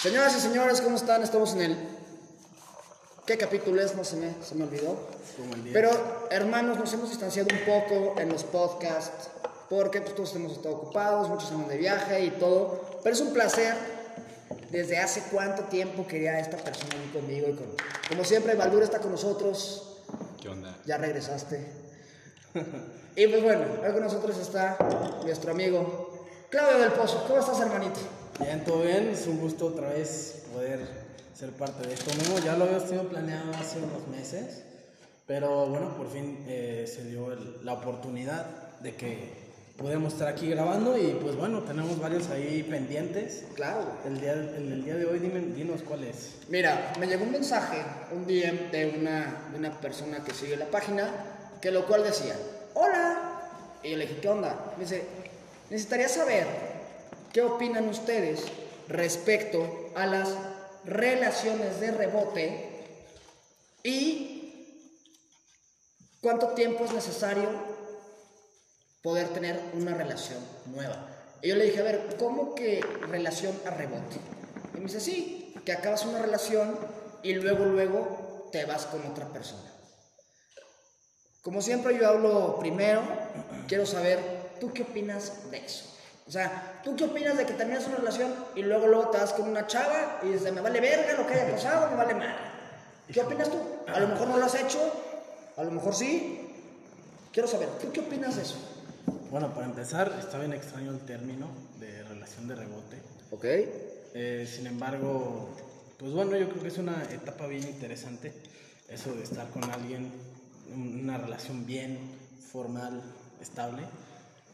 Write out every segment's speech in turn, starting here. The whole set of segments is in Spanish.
Señoras y señores, ¿cómo están? Estamos en el... ¿Qué capítulo es? No se me, se me olvidó. Como el 10. Pero, hermanos, nos hemos distanciado un poco en los podcasts porque pues, todos hemos estado ocupados, muchos andan de viaje y todo. Pero es un placer. Desde hace cuánto tiempo quería esta persona aquí conmigo y con... Como siempre, Valdur está con nosotros. ¿Qué onda? Ya regresaste. y pues bueno, hoy con nosotros está nuestro amigo Claudio del Pozo. ¿Cómo estás, hermanito? Bien, todo bien. Es un gusto otra vez poder ser parte de esto nuevo. Ya lo habíamos tenido planeado hace unos meses, pero bueno, por fin eh, se dio el- la oportunidad de que pudiéramos estar aquí grabando y pues bueno, tenemos varios ahí pendientes. Claro. El día, el, el día de hoy, dime, dinos cuál es. Mira, me llegó un mensaje, un DM de una, de una persona que sigue la página, que lo cual decía, hola. Y yo le dije, ¿qué onda? Me dice, necesitaría saber qué opinan ustedes respecto a las relaciones de rebote y cuánto tiempo es necesario poder tener una relación nueva. Y yo le dije, a ver, ¿cómo que relación a rebote? Y me dice, sí, que acabas una relación y luego, luego te vas con otra persona. Como siempre yo hablo primero, quiero saber, ¿tú qué opinas de eso? O sea, ¿tú qué opinas de que terminas una relación y luego, luego te vas con una chava y dices, me vale verga lo que haya pasado, me vale mal? ¿Qué opinas tú? A lo mejor no lo has hecho, a lo mejor sí. Quiero saber, ¿tú qué opinas de eso? Bueno, para empezar, está bien extraño el término de relación de rebote. Ok. Eh, sin embargo, pues bueno, yo creo que es una etapa bien interesante eso de estar con alguien, un- una relación bien formal, estable,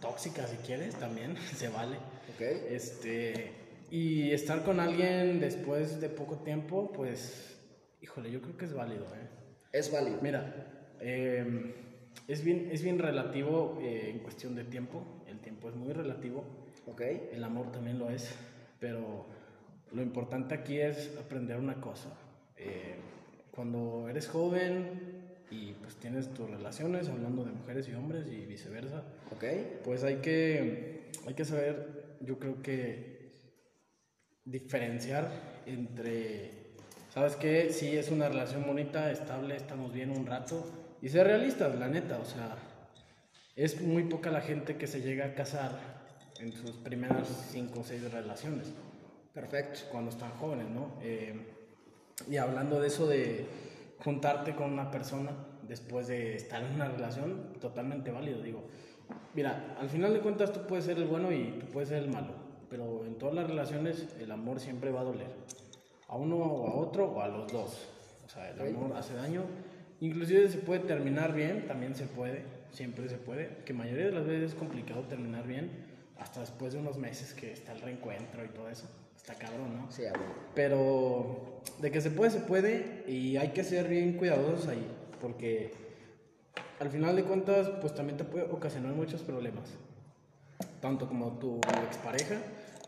tóxica si quieres, también se vale. Ok. Este, y estar con alguien después de poco tiempo, pues, híjole, yo creo que es válido, ¿eh? Es válido. Mira, eh, es, bien, es bien relativo eh, en cuestión de tiempo, el tiempo es muy relativo. Ok. El amor también lo es, pero lo importante aquí es aprender una cosa. Eh, cuando eres joven y pues tienes tus relaciones, hablando de mujeres y hombres y viceversa, Ok. pues hay que, hay que saber, yo creo que diferenciar entre, ¿sabes qué? Sí, es una relación bonita, estable, estamos bien un rato, y ser realistas, la neta, o sea, es muy poca la gente que se llega a casar en sus primeras cinco o seis relaciones, Perfecto. cuando están jóvenes, ¿no? Eh, y hablando de eso de juntarte con una persona después de estar en una relación, totalmente válido, digo. Mira, al final de cuentas tú puedes ser el bueno y tú puedes ser el malo, pero en todas las relaciones el amor siempre va a doler. A uno o a otro o a los dos. O sea, el amor hace daño. Inclusive se puede terminar bien, también se puede, siempre se puede, que mayoría de las veces es complicado terminar bien, hasta después de unos meses que está el reencuentro y todo eso. Está cabrón, ¿no? Sí, abuelo. Pero de que se puede, se puede y hay que ser bien cuidadosos ahí, porque al final de cuentas, pues también te puede ocasionar muchos problemas. Tanto como tu expareja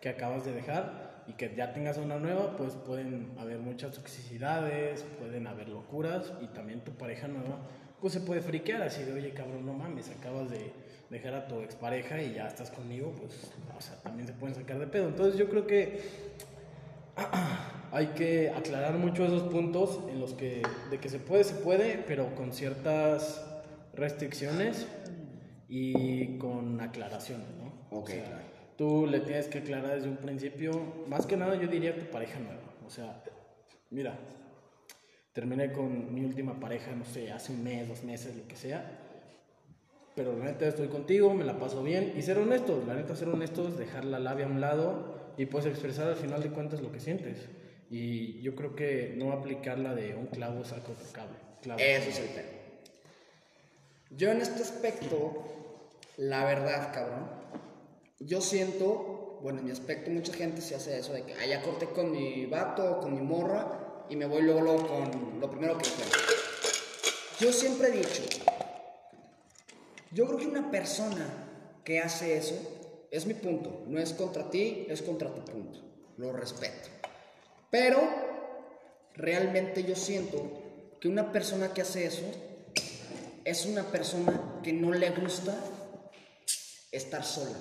que acabas de dejar y que ya tengas una nueva, pues pueden haber muchas toxicidades, pueden haber locuras y también tu pareja nueva, pues se puede friquear así de, oye cabrón, no mames, acabas de dejar a tu expareja y ya estás conmigo, pues, o sea, también se pueden sacar de pedo. Entonces yo creo que hay que aclarar mucho esos puntos en los que de que se puede se puede pero con ciertas restricciones y con aclaraciones no Ok, O sea, tú le tienes que aclarar desde un principio. Más que nada yo diría tu pareja nueva. O sea mira terminé con mi última pareja no sé hace un mes dos meses lo que sea pero la neta estoy contigo, me la paso bien y ser honestos, la neta ser honestos, dejar la labia a un lado y pues expresar al final de cuentas lo que sientes. Y yo creo que no aplicar la de un clavo saca otro cable. Eso es el tema. Yo en este aspecto, la verdad, cabrón, yo siento, bueno, en mi aspecto mucha gente se hace eso de que, ah, ya corté con mi vato, con mi morra, y me voy luego, luego con lo primero que encuentro. Yo siempre he dicho, yo creo que una persona que hace eso, es mi punto, no es contra ti, es contra tu punto, lo respeto. Pero realmente yo siento que una persona que hace eso es una persona que no le gusta estar sola.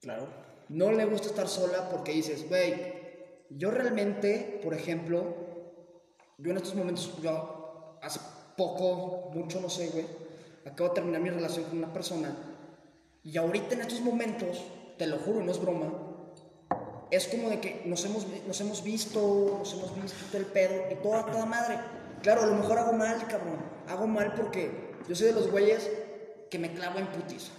Claro. No le gusta estar sola porque dices, güey, Yo realmente, por ejemplo, yo en estos momentos, yo hace poco, mucho, no sé, güey, acabo de terminar mi relación con una persona y ahorita en estos momentos, te lo juro, no es broma, es como de que nos hemos, nos hemos visto, nos hemos visto el pedo y toda, toda madre. Claro, a lo mejor hago mal, cabrón. Hago mal porque yo soy de los güeyes que me clavo en putiza.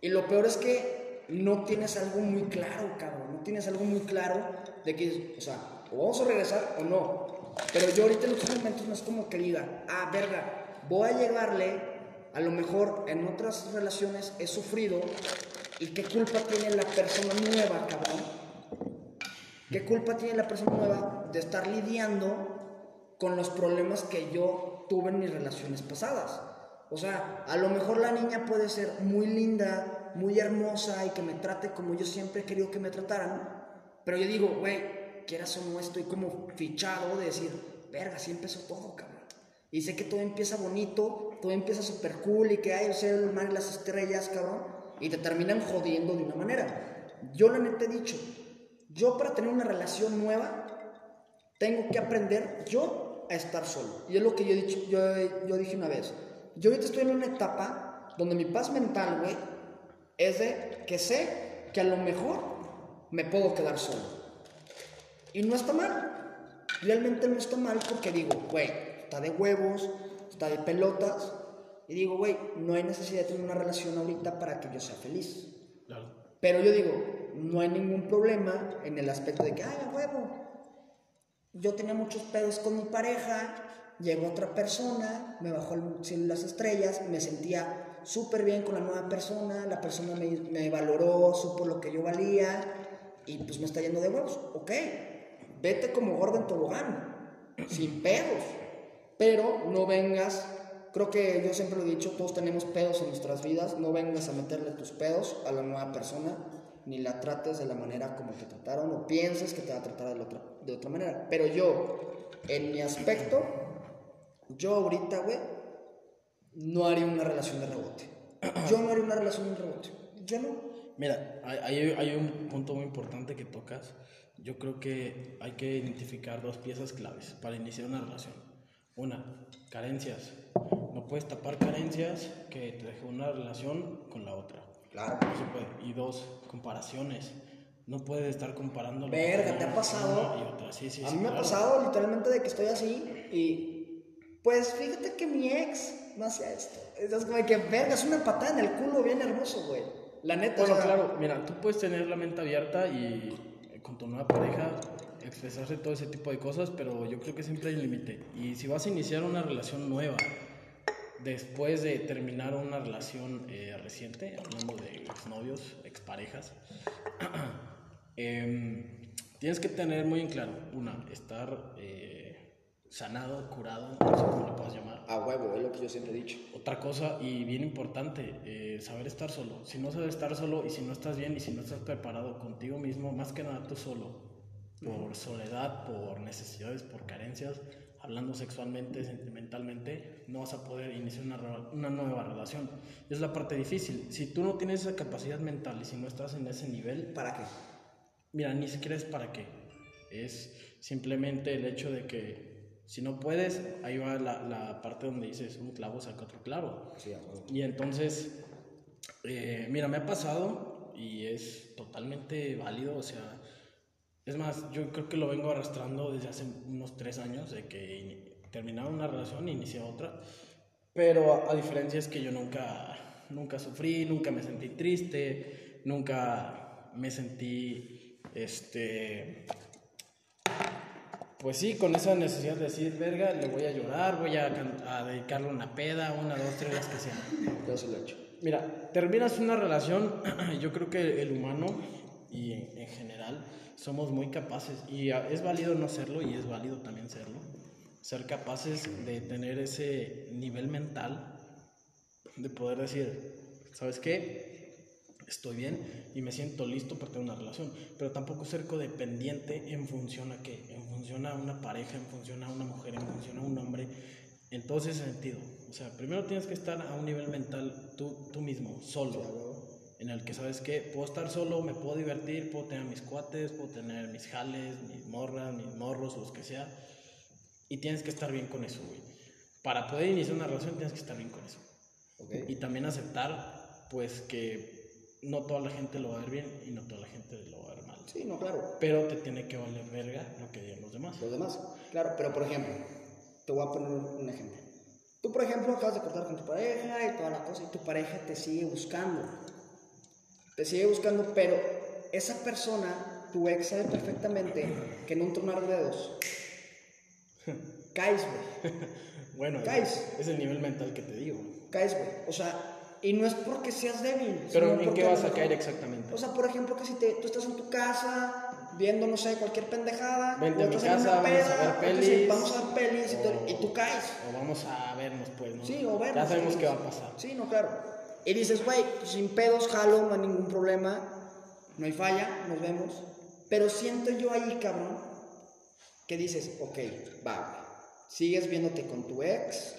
Y lo peor es que no tienes algo muy claro, cabrón. No tienes algo muy claro de que, o sea, o vamos a regresar o no. Pero yo ahorita en estos momentos no es como que diga, ah, verga, voy a llevarle, a lo mejor en otras relaciones he sufrido ¿Y qué culpa tiene la persona nueva, cabrón? ¿Qué culpa tiene la persona nueva de estar lidiando con los problemas que yo tuve en mis relaciones pasadas? O sea, a lo mejor la niña puede ser muy linda, muy hermosa y que me trate como yo siempre he querido que me trataran, pero yo digo, güey, quieras o no, estoy como fichado de decir, verga, así empezó todo, cabrón. Y sé que todo empieza bonito, todo empieza súper cool y que hay el mar y las estrellas, cabrón y te terminan jodiendo de una manera. Yo la neta he dicho, yo para tener una relación nueva, tengo que aprender yo a estar solo. Y es lo que yo, he dicho, yo, yo dije una vez. Yo ahorita estoy en una etapa donde mi paz mental, güey, es de que sé que a lo mejor me puedo quedar solo. Y no está mal. Realmente no está mal porque digo, güey, está de huevos, está de pelotas, y digo, güey, no hay necesidad de tener una relación ahorita para que yo sea feliz. Claro. Pero yo digo, no hay ningún problema en el aspecto de que, ay, a huevo, yo tenía muchos pedos con mi pareja, llegó otra persona, me bajó el cielo las estrellas, me sentía súper bien con la nueva persona, la persona me, me valoró, supo lo que yo valía y pues me está yendo de huevos. Ok, vete como gordo en tobogán, sin pedos, pero no vengas Creo que yo siempre lo he dicho, todos tenemos pedos en nuestras vidas, no vengas a meterle tus pedos a la nueva persona, ni la trates de la manera como te trataron o pienses que te va a tratar de otra, de otra manera. Pero yo, en mi aspecto, yo ahorita, güey, no haría una relación de rebote. Yo no haría una relación de rebote. Yo no. Mira, hay, hay un punto muy importante que tocas. Yo creo que hay que identificar dos piezas claves para iniciar una relación. Una, carencias. No puedes tapar carencias que te dejó una relación con la otra. Claro. No se puede. Y dos, comparaciones. No puedes estar comparando. Verga, ¿te ha pasado? Y otra. Sí, sí, a mí me ha pasado literalmente de que estoy así y. Pues fíjate que mi ex no hacía esto. Es como que, verga, es una patada en el culo bien hermoso, güey. La neta. Bueno, claro, mira, tú puedes tener la mente abierta y con tu nueva pareja expresarse todo ese tipo de cosas, pero yo creo que siempre hay límite. Y si vas a iniciar una relación nueva, después de terminar una relación eh, reciente, hablando de exnovios, exparejas, eh, tienes que tener muy en claro, una, estar eh, sanado, curado, no sé cómo lo puedas llamar. A huevo, es lo que yo siempre he dicho. Otra cosa, y bien importante, eh, saber estar solo. Si no sabes estar solo y si no estás bien y si no estás preparado contigo mismo, más que nada tú solo, por soledad, por necesidades, por carencias, hablando sexualmente, sentimentalmente, no vas a poder iniciar una, una, nueva relación. Es la parte difícil. Si tú no tienes esa capacidad mental y si no estás en ese nivel... ¿Para qué? Mira, ni siquiera es para qué. Es simplemente el hecho de que si no puedes, ahí va la, la parte donde dices un clavo saca otro clavo. Sí, y entonces, eh, mira, me ha pasado y es totalmente válido, o sea, es más, yo creo que lo vengo arrastrando desde hace unos tres años, de que terminaba una relación e inicié otra. Pero a, diferencia es que yo nunca, nunca sufrí, nunca me sentí triste, nunca me sentí, este, pues sí, con esa necesidad de decir, verga, le voy a llorar, voy a, a dedicarle una peda, una, dos, tres, las que sean. Yo se lo he hecho. Mira, terminas una relación, yo creo que el humano y en general somos muy capaces, y es válido no serlo y es válido también serlo, ser capaces de tener ese nivel mental de poder decir, ¿sabes qué? Estoy bien y me siento listo para tener una relación, pero tampoco ser codependiente en función a qué, en función a una pareja, en función a una mujer, en función a un hombre, en todo ese sentido. O sea, primero tienes que estar a un nivel mental tú, tú mismo, solo en el que sabes que puedo estar solo, me puedo divertir, puedo tener mis cuates, puedo tener mis jales, mis morras, mis morros, los que sea. Y tienes que estar bien con eso, güey. Para poder iniciar una relación tienes que estar bien con eso. Ok. Y también aceptar, pues, que no toda la gente lo va a ver bien y no toda la gente lo va a ver mal. Sí, no, claro. Pero te tiene que valer verga lo que digan los demás. Los demás. Claro, pero por ejemplo, te voy a poner un ejemplo. Tú, por ejemplo, acabas de cortar con tu pareja y toda la cosa, y tu pareja te sigue buscando. Te sigue buscando, pero esa persona, tu ex, sabe perfectamente que en un tronar de dedos caes, güey. Bueno, Guys. es el nivel mental que te digo. Caes, güey. O sea, y no es porque seas débil. Pero ¿en qué vas a caer exactamente? O sea, por ejemplo, que si te, tú estás en tu casa viendo, no sé, cualquier pendejada. Vente o a mi casa, vamos a ver pelis, Vamos a ver pelis y, tú- o- y tú caes. O vamos a vernos, pues, ¿no? Sí, o ver. Ya sabemos qué va a pasar. Sí, no, claro. Y dices, güey, pues, sin pedos, jalo, no hay ningún problema. No hay falla, nos vemos. Pero siento yo ahí, cabrón, que dices, ok, va. Sigues viéndote con tu ex.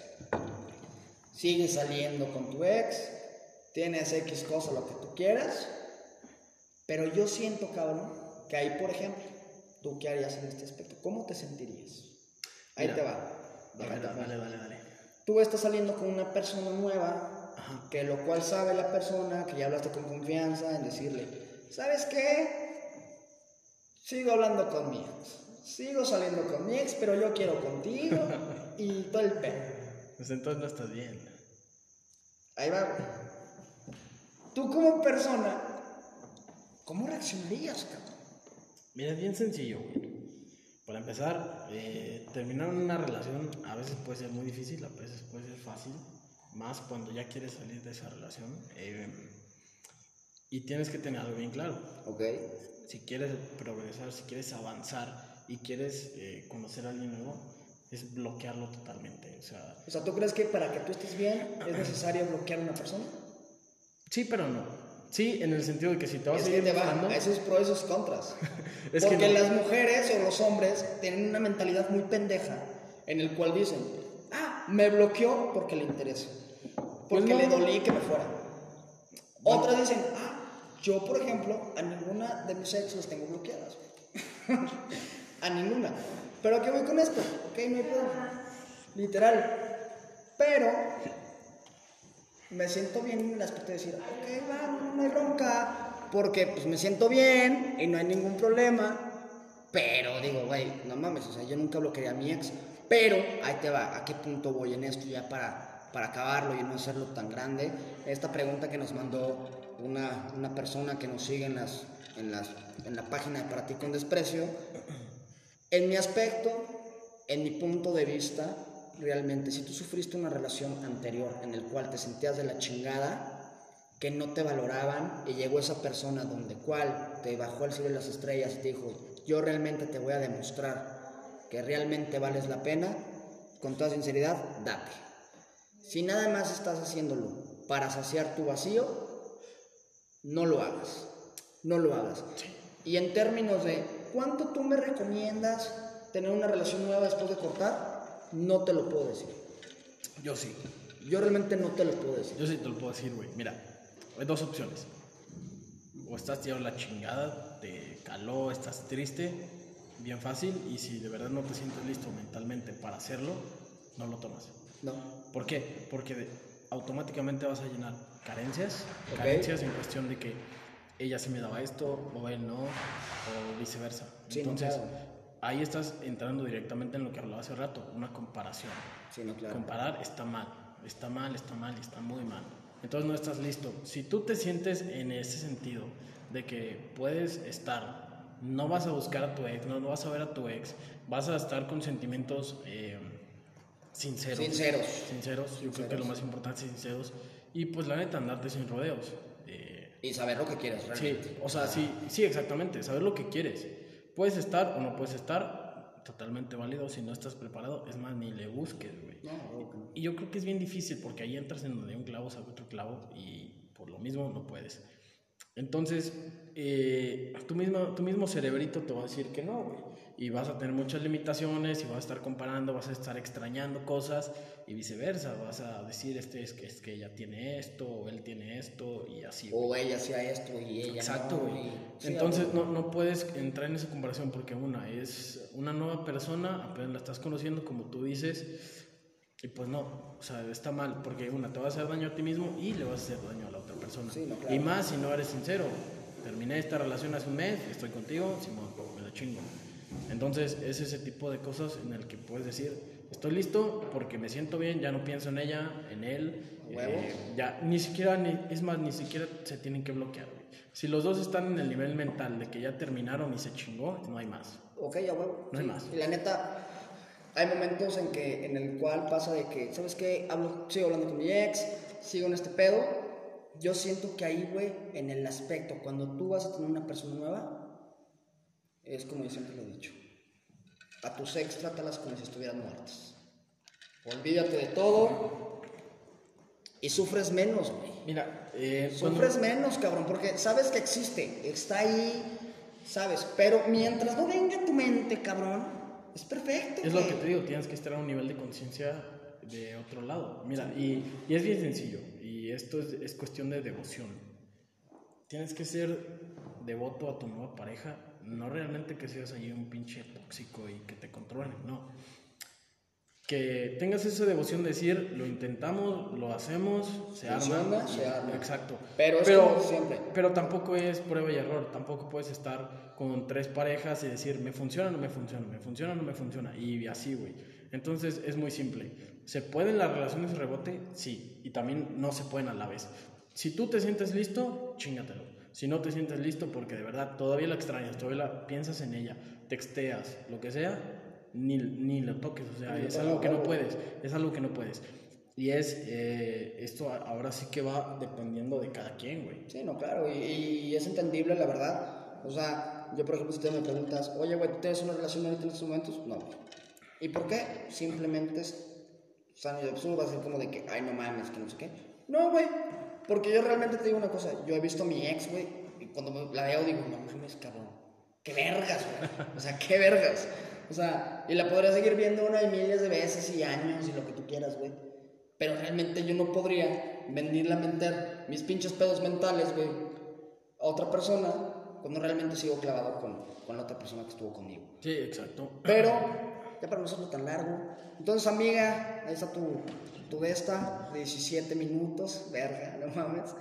Sigues saliendo con tu ex. Tienes X cosa, lo que tú quieras. Pero yo siento, cabrón, que ahí, por ejemplo, ¿tú qué harías en este aspecto? ¿Cómo te sentirías? Ahí Mira. te va. Dale, dale, dale. Tú estás saliendo con una persona nueva, Ajá. que lo cual sabe la persona, que ya hablaste con confianza, en decirle, ¿sabes qué? Sigo hablando con mi ex, sigo saliendo con mi ex, pero yo quiero contigo y todo el pedo. Pues entonces no estás bien. Ahí va, güey. Tú como persona, ¿cómo reaccionarías, cabrón? Mira, es bien sencillo, güey. Para empezar, eh, terminar una relación a veces puede ser muy difícil, a veces puede ser fácil, más cuando ya quieres salir de esa relación. eh, y tienes que tener algo bien claro. Ok. Si quieres progresar, si quieres avanzar y quieres eh, conocer a alguien nuevo, es bloquearlo totalmente. O sea, O sea, ¿tú crees que para que tú estés bien es necesario bloquear a una persona? Sí, pero no. Sí, en el sentido de que si te vas Es a que seguir va, esos pros y esos contras. Es que Porque no. las mujeres o los hombres tienen una mentalidad muy pendeja en el cual dicen, ah, me bloqueó porque le interesa. Porque Pues no. le dolí que me fuera. Otras dicen, ah, yo por ejemplo a ninguna de mis ex las tengo bloqueadas. a ninguna. Pero ¿a qué voy con esto? Ok, no hay problema. Literal. Pero me siento bien en el aspecto de decir, ok, va, no, hay bronca, porque pues me siento bien y no hay ningún problema. Pero digo, güey, no mames, o sea, yo nunca bloquearía a mi ex. Pero ahí te va, ¿a qué punto voy en esto ya para, para acabarlo y no hacerlo tan grande? Esta pregunta que nos mandó una, una persona que nos sigue en, las, en, las, en la página de Para ti con desprecio. En mi aspecto, en mi punto de vista, realmente, si tú sufriste una relación anterior en el cual te sentías de la chingada, que no te valoraban y llegó esa persona donde cual te bajó al cielo de las estrellas y te dijo, yo realmente te voy a demostrar que realmente vales la pena, con toda sinceridad, date. Si nada más estás haciéndolo para saciar tu vacío, no lo hagas. No lo hagas. Y en términos de cuánto tú me recomiendas tener una relación nueva después de cortar, no te lo puedo decir. yo sí. Yo realmente no te lo puedo decir. Yo sí te lo puedo decir, güey. Mira, hay dos opciones. O estás tirado la chingada, te caló, estás triste, bien fácil. Y si de verdad no te sientes listo mentalmente para hacerlo, no lo tomas. No. ¿Por qué? Porque automáticamente vas a llenar carencias, carencias en cuestión de que ella sí me daba esto o él no, o viceversa. Sí, no, Entonces, claro. Ahí estás entrando directamente en lo que hablaba hace rato, una comparación. Sí, no, claro. Comparar está mal, está mal, está mal, está muy mal. Entonces no estás listo. Si tú te sientes en ese sentido de que puedes estar, no vas a buscar a tu ex, no, no vas a ver a tu ex, vas a estar con sentimientos eh, sinceros. Sinceros. Sinceros, yo creo que lo más importante es sinceros. Y pues la neta, andarte sin rodeos. Eh, Y saber lo que quieres Sí, realmente. o sea, sí, sí, exactamente, saber lo que quieres. Puedes estar o no puedes estar, totalmente válido. Si no estás preparado, es más, ni le busques, güey. No. Y yo creo que es bien difícil porque ahí entras en donde un clavo saca otro clavo y por lo mismo no puedes. Entonces, eh, tu, mismo, tu mismo cerebrito te va a decir que no, güey. Y vas a tener muchas limitaciones y vas a estar comparando, vas a estar extrañando cosas y viceversa. Vas a decir, este es que, es que ella tiene esto, o él tiene esto y así. güey. O ella hacía esto y ella. Exacto, no, güey. sí, Entonces no, no puedes entrar en esa comparación porque una es una nueva persona, apenas la estás conociendo como tú dices, y pues no, o sea, está mal, porque una, te va a hacer daño a ti mismo y le vas a hacer daño a la otra persona. Sí, no, claro. Y más si no eres sincero. Terminé esta relación hace un mes, estoy contigo, Simón, me la chingo. Entonces es ese tipo de cosas en el que puedes decir, estoy listo porque me siento bien, ya no pienso en ella, en él. Eh, ya ni siquiera, ni, es más, ni siquiera se tienen que bloquear. Si los dos están en el nivel mental de que ya terminaron y se chingó, no hay más. Ok, a huevo. No hay sí. más. Y la neta, hay momentos en que en el cual pasa de que, ¿sabes qué? Hablo, sigo hablando con mi ex, sigo en este pedo. Yo siento que ahí, güey, en el aspecto, cuando tú vas a tener una persona nueva, es como yo siempre lo he dicho. A tus ex trátalas como si estuvieran muertas. Olvídate de todo y sufres menos, güey. Mira, eh, cuando- Sufres menos, cabrón, porque sabes que existe, está ahí, sabes, pero mientras no venga tu mente, cabrón, es perfecto. Es lo que te digo, tienes que estar a un nivel de conciencia de otro lado. Mira, y, y es bien sencillo, y esto es, es cuestión de devoción. Tienes que ser devoto a tu nueva pareja, no realmente que seas ahí un pinche tóxico y que te controlen, no. Que tengas esa devoción de decir, lo intentamos, lo hacemos, se arma. se arma. Exacto. Pero es como siempre. Pero tampoco es prueba y error. Tampoco puedes estar con tres parejas y decir, me funciona o no me funciona, me funciona o no me funciona. Y así, güey. Entonces es muy simple. ¿Se pueden las relaciones rebote? Sí. Y también no se pueden a la vez. Si tú te sientes listo, chingatelo. Si no te sientes listo porque de verdad todavía la extrañas, todavía la, piensas en ella, texteas, lo que sea, ni, ni lo toques. O sea, es algo que no puedes. Es algo que no puedes. Y es, eh, esto ahora sí que va dependiendo de cada quien, güey. Sí, no, claro, y, y es entendible, la verdad. O sea, yo, por ejemplo, si tú me preguntas, oye, güey, ¿tú tienes una relación ahorita en estos momentos? No. ¿Y por qué? Simplemente es. O sea, uno va a decir como de que, ay, no mames, que no sé qué. No, güey. Porque yo realmente te digo una cosa. Yo he visto a mi ex, güey, y cuando me- la veo digo, no mames, cabrón. Qué vergas, güey. O sea, qué vergas. O sea, y la podría seguir viendo una y miles de veces y años y lo que tú quieras, güey. Pero realmente yo no podría venirle a meter mis pinches pedos mentales, güey, a otra persona cuando realmente sigo clavado con, con la otra persona que estuvo conmigo. Sí, exacto. Pero, ya para no hacerlo tan largo. Entonces, amiga, ahí está tu, tu de esta, de 17 minutos, verga, no mames.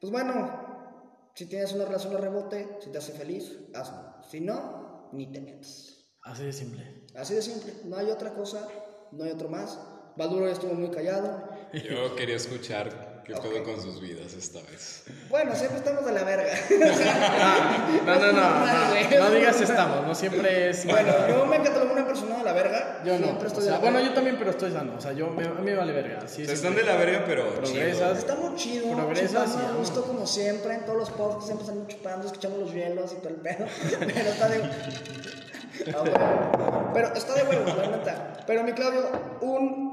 Pues bueno, si tienes una relación de rebote, si te hace feliz, hazlo. Si no, ni te metas. Así de simple. Así de simple, no hay otra cosa, no hay otro más. Valuro ya estuvo muy callado. Yo quería escuchar qué pedo con sus vidas esta vez. Bueno, siempre estamos de la verga. No, no, no, no, no digas estamos, no siempre es... bueno, yo me catalogo una persona de la verga. yo no. Siempre O estoy sea, de la bueno, verga. yo también, pero estoy sano. O sea, yo, me, a mí me vale verga. Sí, O sea, sí, están de la verga, pero Progresas. chido. Está muy chido. Progresas vamos. gusto como siempre. En todos los podcasts siempre están chupando, escuchamos los hielos y todo el pedo. Pero está de. Ah, bueno. Pero está de huevo, la neta. Pero mi Claudio, un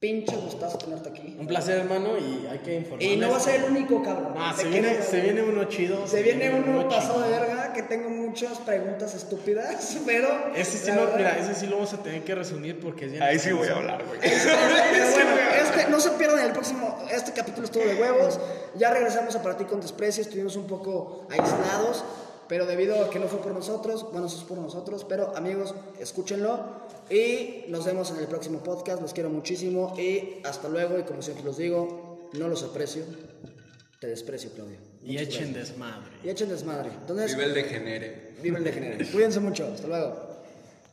pinche gustazo tenerte aquí. Un placer, hermano, y hay que informarles. Y no va a ser el único, cabrón. Ah, se viene, se viene uno chido. Se viene uno pasado de verga que tengo muchas preguntas estúpidas, pero. Ese sí, lo, verdad- mira, ese sí lo vamos a tener que resumir porque es bien Ahí sí voy a hablar, güey. Bueno, este, no se pierdan el próximo. Este capítulo estuvo de huevos. Ya regresamos a para ti con desprecio. Estuvimos un poco aislados, pero debido a que no fue por nosotros, bueno, eso es por nosotros. Pero amigos, escúchenlo. Y nos vemos en el próximo podcast. Los quiero muchísimo. Y hasta luego. Y como siempre los digo, no los aprecio. Te desprecio, Claudio. Y echen desmadre. Y echen desmadre. Entonces, Vive el degenere. vive el degenere. Cuídense mucho. Hasta luego.